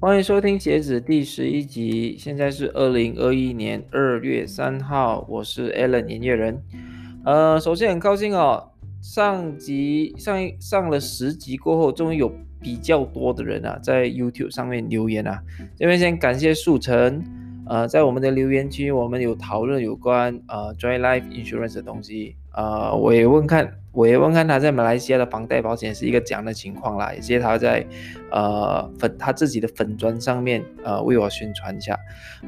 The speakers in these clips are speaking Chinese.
欢迎收听《鞋子》第十一集。现在是二零二一年二月三号，我是 Alan 音乐人。呃，首先很高兴哦，上集上上了十集过后，终于有比较多的人啊在 YouTube 上面留言啊。这边先感谢树成，呃，在我们的留言区，我们有讨论有关呃 Joy Life Insurance 的东西。呃，我也问看，我也问看他在马来西亚的房贷保险是一个怎样的情况啦，也谢谢他在呃粉他自己的粉砖上面呃为我宣传一下。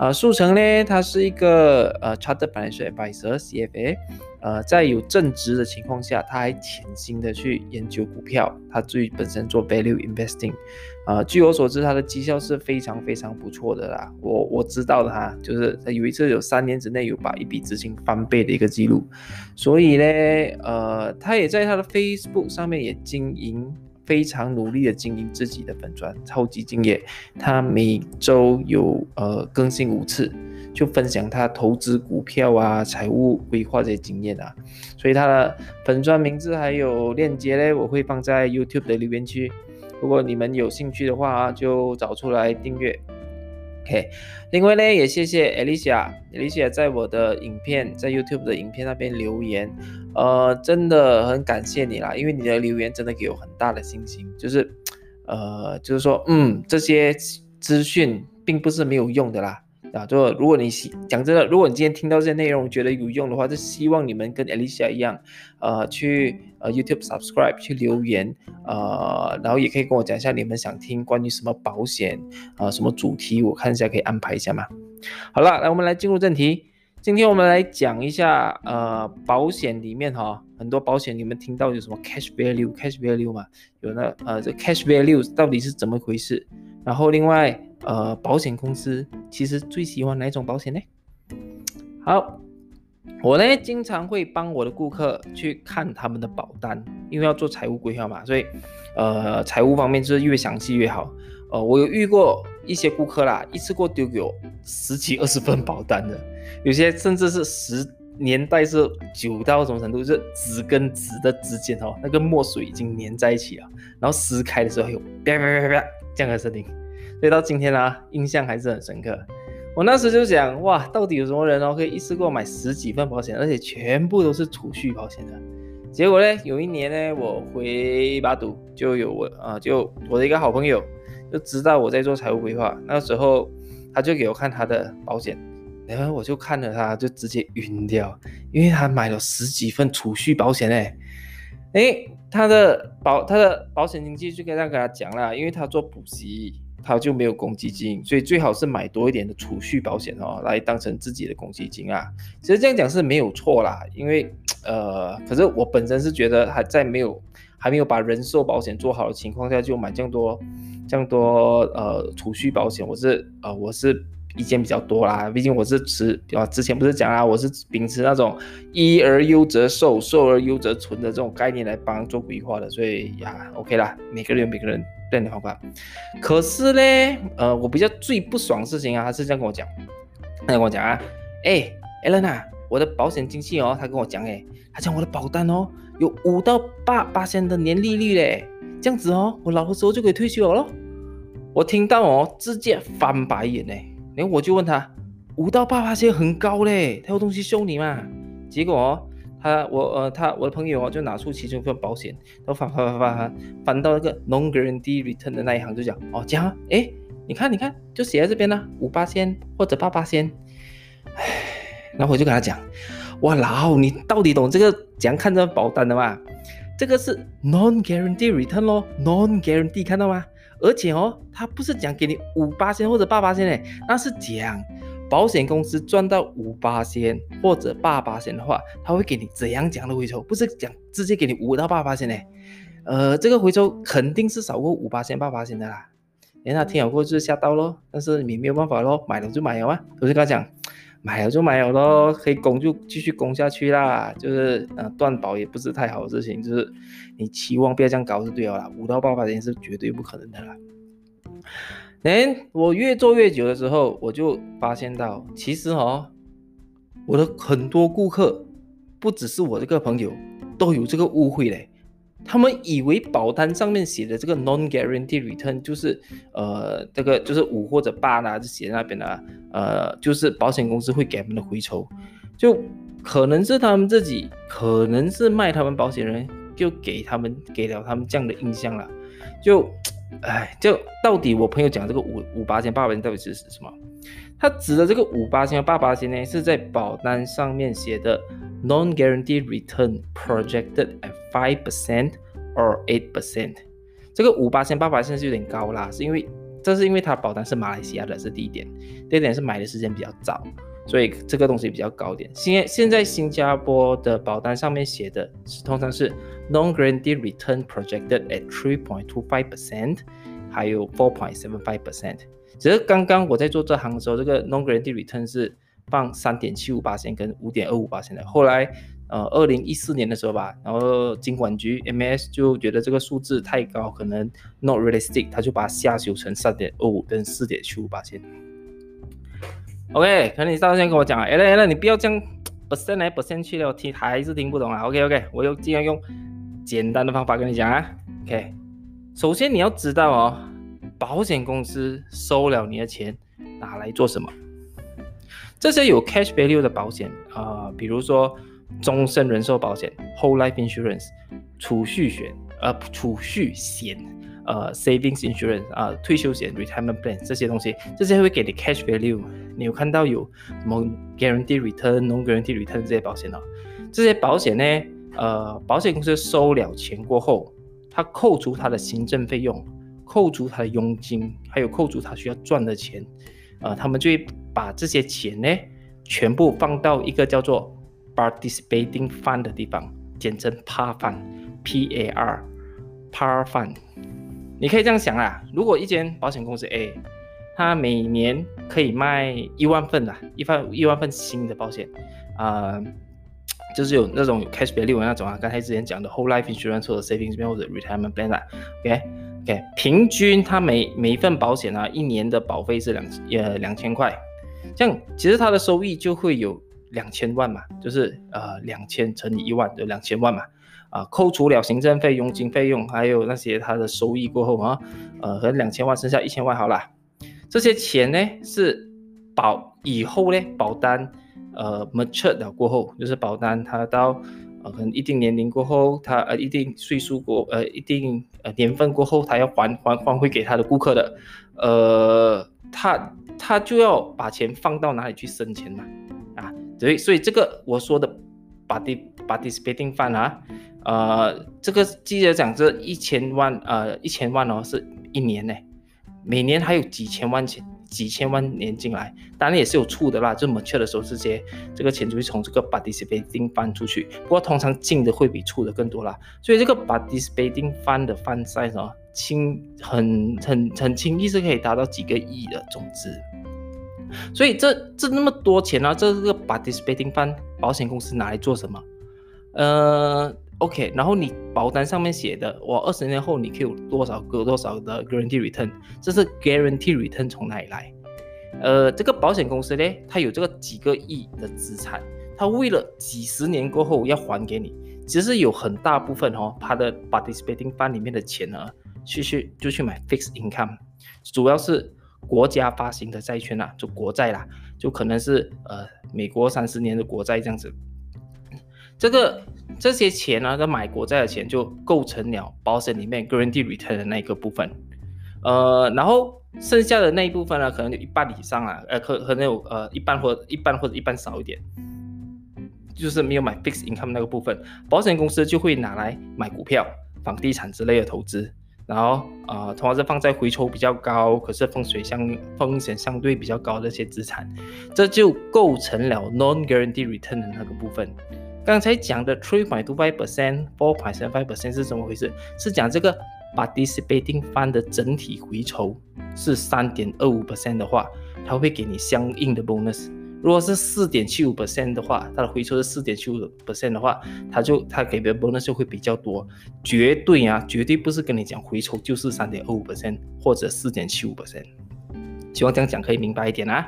呃，速成呢，他是一个呃 Chartered Financial Advisor CFA。呃，在有正职的情况下，他还潜心的去研究股票。他自己本身做 value investing，啊，据我所知，他的绩效是非常非常不错的啦。我我知道的哈，就是他有一次有三年之内有把一笔资金翻倍的一个记录。所以呢，呃，他也在他的 Facebook 上面也经营非常努力的经营自己的粉砖，超级敬业。他每周有呃更新五次。就分享他投资股票啊、财务规划这些经验啊，所以他的粉砖名字还有链接嘞，我会放在 YouTube 的留言区。如果你们有兴趣的话，就找出来订阅。OK，另外呢，也谢谢 Alicia，Alicia 在我的影片在 YouTube 的影片那边留言，呃，真的很感谢你啦，因为你的留言真的给我很大的信心，就是呃，就是说，嗯，这些资讯并不是没有用的啦。啊，就如果你喜讲真的，如果你今天听到这些内容觉得有用的话，就希望你们跟 Alicia 一样，呃，去呃 YouTube subscribe 去留言，呃，然后也可以跟我讲一下你们想听关于什么保险啊，什么主题，我看一下可以安排一下嘛。好了，来我们来进入正题，今天我们来讲一下呃保险里面哈，很多保险你们听到有什么 cash value，cash value 嘛，有那呃这 cash value 到底是怎么回事？然后另外。呃，保险公司其实最喜欢哪种保险呢？好，我呢经常会帮我的顾客去看他们的保单，因为要做财务规划嘛，所以呃，财务方面就是越详细越好。呃，我有遇过一些顾客啦，一次过丢给我十几二十份保单的，有些甚至是十年代是久到什么程度，就是纸跟纸的之间哦，那个墨水已经粘在一起了，然后撕开的时候有啪啪啪啪这样的声音。所以到今天呢，印象还是很深刻。我那时就想，哇，到底有什么人哦，可以一次过买十几份保险，而且全部都是储蓄保险的？结果呢，有一年呢，我回巴都，就有我啊，就我的一个好朋友，就知道我在做财务规划。那时候他就给我看他的保险，然后我就看了他，就直接晕掉，因为他买了十几份储蓄保险哎，哎，他的保他的保险经纪就跟他跟他讲了，因为他做补习。他就没有公积金，所以最好是买多一点的储蓄保险哦，来当成自己的公积金啊。其实这样讲是没有错啦，因为呃，可是我本身是觉得还在没有还没有把人寿保险做好的情况下就买这样多这样多呃储蓄保险，我是呃我是意见比较多啦。毕竟我是持啊之前不是讲啊，我是秉持那种一而优则寿，寿而优则存的这种概念来帮做规划的，所以呀 OK 啦，每个人有每个人。对，你好吧？可是呢，呃，我比较最不爽的事情啊，他是这样跟我讲，他跟我讲啊，哎，Ellen 啊，我的保险经纪哦，他跟我讲，哎，他讲我的保单哦，有五到八八千的年利率嘞，这样子哦，我老的时候就可以退休了。我听到哦，直接翻白眼呢，然后我就问他，五到八八千很高嘞，他有东西收你嘛？结果哦。他我呃他我的朋友哦就拿出其中一份保险，都翻翻翻翻翻翻到那个 non guarantee return 的那一行就讲哦讲哎你看你看就写在这边呢五八仙或者八八仙，唉，然后我就跟他讲哇老你到底懂这个怎样看这保单的吗？这个是 non guarantee return 咯 non guarantee 看到吗？而且哦他不是讲给你五八千或者八八千嘞，那是讲。保险公司赚到五八千或者八八千的话，他会给你怎样讲的回抽？不是讲直接给你五到八八千呢？呃，这个回抽肯定是少过五八千八八千的啦。连他听好过就是吓到咯，但是你没有办法咯，买了就买了啊。我就跟他讲，买了就买了咯，可以供就继续供下去啦。就是呃断保也不是太好的事情，就是你期望不要这样搞就对了啦。五到八块钱是绝对不可能的啦。哎，我越做越久的时候，我就发现到，其实哦，我的很多顾客，不只是我这个朋友，都有这个误会嘞。他们以为保单上面写的这个 non-guaranteed return 就是呃这个就是五或者八啦，就写在那边的，呃，就是保险公司会给他们的回酬，就可能是他们自己，可能是卖他们保险人就给他们给了他们这样的印象了，就，哎，就到底我朋友讲这个五五八千八百千到底是什么？他指的这个五八千和八八千呢，是在保单上面写的 non-guaranteed return projected at five percent or eight percent。这个五八千八八千是有点高啦，是因为这是因为它保单是马来西亚的，是第一点。第二点是买的时间比较早，所以这个东西比较高点。现现在新加坡的保单上面写的是通常是 non-guaranteed return projected at three point two five percent，还有 four point seven five percent。只是刚刚我在做这行的时候，这个 non-guaranteed return 是放三点七五八千跟五点二五八千的。后来，呃，二零一四年的时候吧，然后金管局 MS 就觉得这个数字太高，可能 not realistic，他就把它下修成三点二五跟四点七五八千。OK，可能你到现在跟我讲啊，哎了哎了，你不要这样 percent 来 percent 去了，听还是听不懂啊。OK OK，我又尽量用简单的方法跟你讲啊。OK，首先你要知道哦。保险公司收了你的钱，拿来做什么？这些有 cash value 的保险啊，比如说终身人寿保险 （whole life insurance）、储蓄险呃储蓄险呃 savings insurance 啊退休险 （retirement plan） 这些东西，这些会给你 cash value。你有看到有什么 guarantee return、non guarantee return 这些保险哦？这些保险呢，呃，保险公司收了钱过后，它扣除它的行政费用。扣除他的佣金，还有扣除他需要赚的钱，呃，他们就会把这些钱呢，全部放到一个叫做 participating fund 的地方，简称 par fund，P A R，par fund。你可以这样想啊，如果一间保险公司 A，它每年可以卖一万份的，一份一万份新的保险，啊，就是有那种 cash value 那种啊，刚才之前讲的 whole life insurance 或者 savings plan 或者 retirement Plan 啊。OK，平均它每每一份保险啊，一年的保费是两呃两千块，这样其实它的收益就会有两千万嘛，就是呃两千乘以一万就两千万嘛，啊扣除了行政费、佣金费用，还有那些它的收益过后啊，呃和两千万剩下一千万好了，这些钱呢是保以后呢保单呃 mature 了过后，就是保单它到。呃，可能一定年龄过后，他呃一定岁数过，呃一定呃年份过后，他要还还还回给他的顾客的，呃，他他就要把钱放到哪里去生钱嘛，啊，所以所以这个我说的 body participating fund 啊，呃，这个记得讲这一千万，呃一千万哦，是一年呢，每年还有几千万钱。几千万年进来，当然也是有出的啦。就 mature 的时候，直接这个钱就会从这个 participating fund 出去。不过通常进的会比出的更多啦。所以这个 participating fund 的 fund size 哦，轻很很很轻易是可以达到几个亿的总值。所以这这那么多钱呢？这个 participating fund 保险公司拿来做什么？呃。OK，然后你保单上面写的，我二十年后你可以有多少个多少的 guarantee return，这是 guarantee return 从哪里来？呃，这个保险公司呢，它有这个几个亿的资产，它为了几十年过后要还给你，其实有很大部分哦，它的 participating fund 里面的钱呢，去去就去买 fixed income，主要是国家发行的债券啦，就国债啦，就可能是呃美国三十年的国债这样子，这个。这些钱呢，跟买国债的钱就构成了保险里面 guarantee return 的那一个部分，呃，然后剩下的那一部分呢，可能有一半以上啊，呃，可可能有呃一半或一半或者一半少一点，就是没有买 fixed income 那个部分，保险公司就会拿来买股票、房地产之类的投资，然后呃，同样是放在回抽比较高，可是风水相风险相对比较高的一些资产，这就构成了 non guarantee return 的那个部分。刚才讲的 three point two five percent, four point seven five percent 是怎么回事？是讲这个 participating fund 的整体回酬是三点二五 percent 的话，它会给你相应的 bonus。如果是四点七五 percent 的话，它的回酬是四点七五 percent 的话，它就它给的 bonus 就会比较多。绝对啊，绝对不是跟你讲回酬就是三点二五 percent 或者四点七五 percent。希望这样讲可以明白一点啊。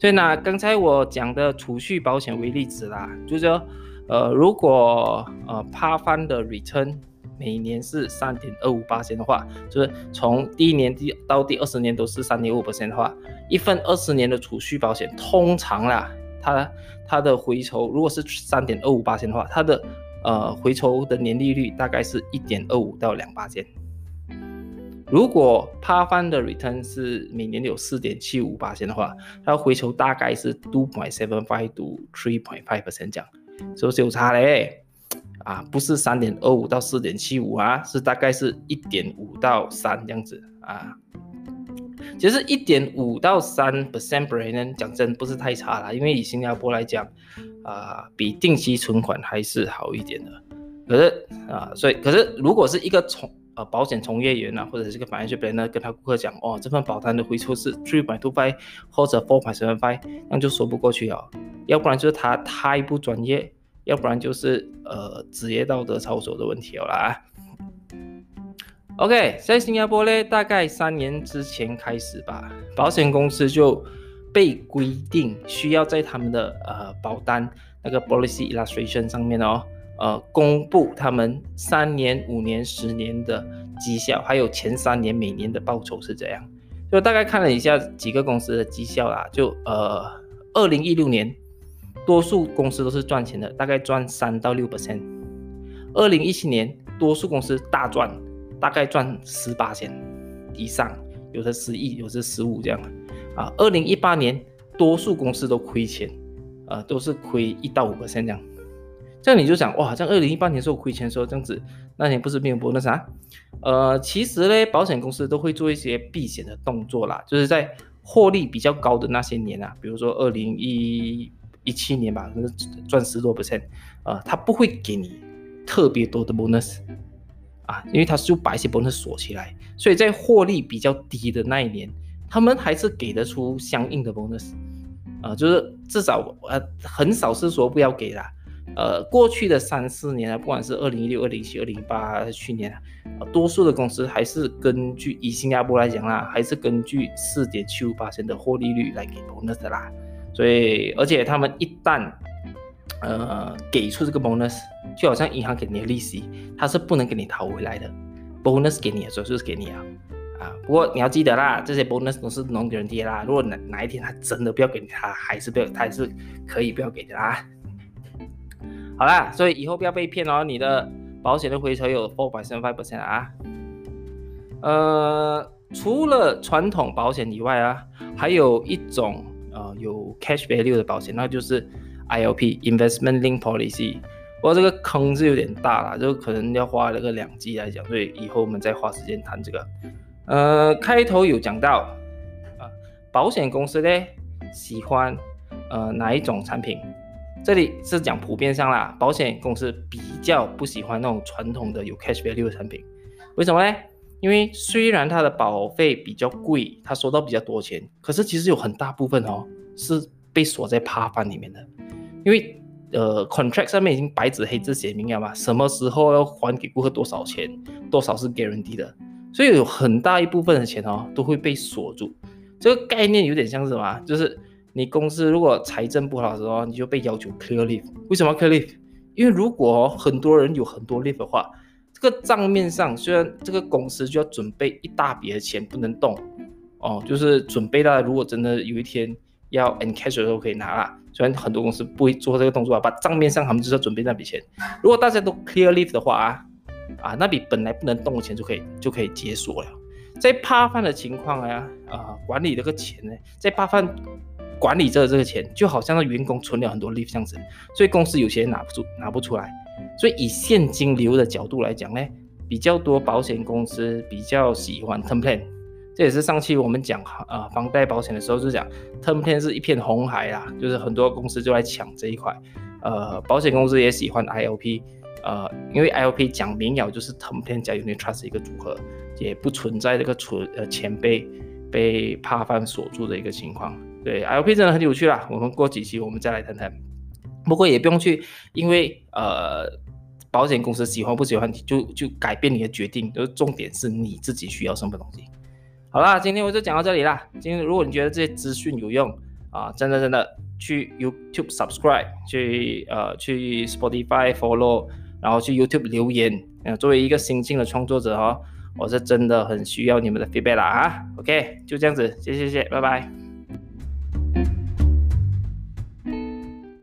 所以呢，刚才我讲的储蓄保险为例子啦，就是说。呃，如果呃趴翻的 return 每年是三点二五八千的话，就是从第一年第到第二十年都是三点五的话，一份二十年的储蓄保险，通常啦，它它的回酬如果是三点二五八千的话，它的呃回酬的年利率大概是一点二五到两八千。如果趴翻的 return 是每年有四点七五八千的话，它回酬大概是 two point seven five to three point five percent 这样，是不是有差嘞？啊，不是三点二五到四点七五啊，是大概是一点五到三这样子啊。其实一点五到三 percent per annum 讲真不是太差啦，因为以新加坡来讲，啊，比定期存款还是好一点的。可是啊，所以可是如果是一个从呃，保险从业员啊，或者是个保险学员呢，跟他顾客讲，哦，这份保单的回抽是 three point two five 或者 four point seven five，那就说不过去哦。要不然就是他太不专业，要不然就是呃职业道德操守的问题了啊。OK，在新加坡呢，大概三年之前开始吧，保险公司就被规定需要在他们的呃保单那个 policy illustration 上面哦。呃，公布他们三年、五年、十年的绩效，还有前三年每年的报酬是怎样？就大概看了一下几个公司的绩效啦，就呃，二零一六年，多数公司都是赚钱的，大概赚三到六 percent。二零一七年，多数公司大赚，大概赚十八千以上，有的十亿，有的十五这样。啊，二零一八年，多数公司都亏钱，呃，都是亏一到五 percent 这样。这样你就想哇，像二零一八年时候亏钱的时候这样子，那年不是没有播那啥？呃，其实呢，保险公司都会做一些避险的动作啦，就是在获利比较高的那些年啊，比如说二零一一七年吧，赚十多 percent，呃，他不会给你特别多的 bonus 啊，因为他就把一些 bonus 锁起来，所以在获利比较低的那一年，他们还是给得出相应的 bonus，啊，就是至少呃很少是说不要给的。呃，过去的三四年啊，不管是二零一六、二零一七、二零一八，去年啊，多数的公司还是根据以新加坡来讲啦，还是根据四点七五八的获利率来给 bonus 的啦。所以，而且他们一旦呃给出这个 bonus，就好像银行给你的利息，它是不能给你讨回来的。bonus 给你的时候就是给你啊啊，不过你要记得啦，这些 bonus 都是 non guarantee 啦。如果哪哪一天他真的不要给你，他还是不要，他还是可以不要给的啦。好啦，所以以后不要被骗哦。你的保险的回酬有 four percent five percent 啊。呃，除了传统保险以外啊，还有一种呃有 cash value 的保险，那就是 ILP investment link policy。不过这个坑是有点大了，就可能要花那个两季来讲，所以以后我们再花时间谈这个。呃，开头有讲到啊，保险公司呢喜欢呃哪一种产品？这里是讲普遍上啦，保险公司比较不喜欢那种传统的有 cash value 的产品，为什么呢？因为虽然它的保费比较贵，它收到比较多钱，可是其实有很大部分哦是被锁在趴翻里面的，因为呃 contract 上面已经白纸黑字写明了嘛，什么时候要还给顾客多少钱，多少是 guarantee 的，所以有很大一部分的钱哦都会被锁住。这个概念有点像是什么？就是。你公司如果财政不好的时候，你就被要求 clear leave。为什么 clear leave？因为如果很多人有很多 leave 的话，这个账面上虽然这个公司就要准备一大笔的钱不能动哦，就是准备到如果真的有一天要 encash 的时候可以拿啦。虽然很多公司不会做这个动作啊，把账面上他们就是要准备那笔钱。如果大家都 clear leave 的话啊，啊那笔本来不能动的钱就可以就可以解锁了。在趴饭的情况啊，啊管理这个钱呢，在趴饭。管理着这个钱，就好像那员工存了很多 leave 这样子，所以公司有些拿不出拿不出来。所以以现金流的角度来讲呢，比较多保险公司比较喜欢 term plan。这也是上期我们讲啊房贷保险的时候就讲 term plan 是一片红海啊，就是很多公司就来抢这一块。呃，保险公司也喜欢 ILP，呃，因为 ILP 讲明了就是 term plan 加 unit trust 一个组合，也不存在这个存呃钱被被怕犯锁住的一个情况。对，LP 真的很有趣啦，我们过几期我们再来谈谈。不过也不用去，因为呃，保险公司喜欢不喜欢就就改变你的决定，就是重点是你自己需要什么东西。好啦，今天我就讲到这里啦。今天如果你觉得这些资讯有用啊，真的真的去 YouTube subscribe，去呃去 Spotify follow 然后去 YouTube 留言。呃，作为一个新进的创作者哦，我是真的很需要你们的 feedback 啦啊。OK，就这样子，谢谢谢，拜拜。